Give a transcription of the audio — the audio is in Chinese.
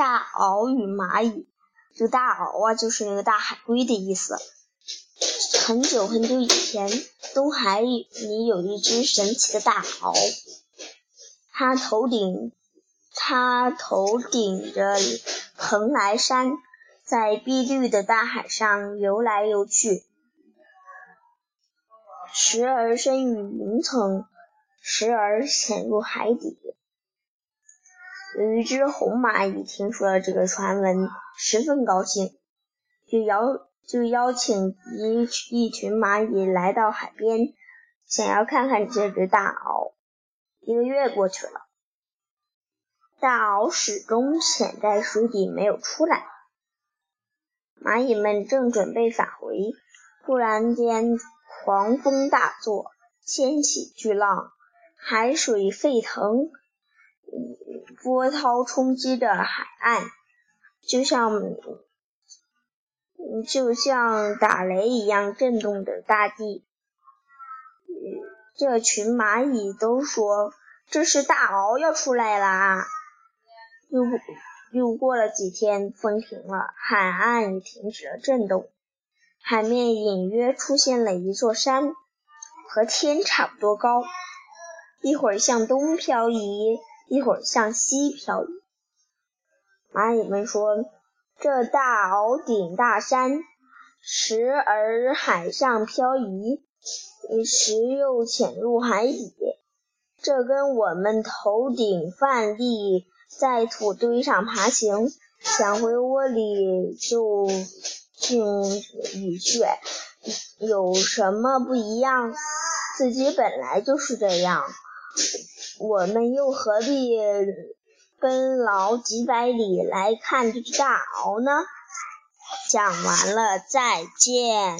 大鳌与蚂蚁。这个大鳌啊，就是那个大海龟的意思。很久很久以前，东海里有一只神奇的大鳌，它头顶它头顶着蓬莱山，在碧绿的大海上游来游去，时而深于云层，时而潜入海底。有一只红蚂蚁听说了这个传闻，十分高兴，就邀就邀请一一群蚂蚁来到海边，想要看看这只大鳌。一个月过去了，大鳌始终潜在水底没有出来。蚂蚁们正准备返回，突然间狂风大作，掀起巨浪，海水沸腾，波涛冲击着海岸，就像。就像打雷一样震动着大地。这群蚂蚁都说：“这是大鳌要出来啦！”又又过了几天，风停了，海岸也停止了震动，海面隐约出现了一座山，和天差不多高，一会儿向东漂移，一会儿向西漂移。蚂蚁们说。这大鳌顶大山，时而海上漂移，时又潜入海底。这跟我们头顶饭粒在土堆上爬行，想回窝里就进里去，有什么不一样？自己本来就是这样，我们又何必？奔劳几百里来看这只大鳌呢？讲完了，再见。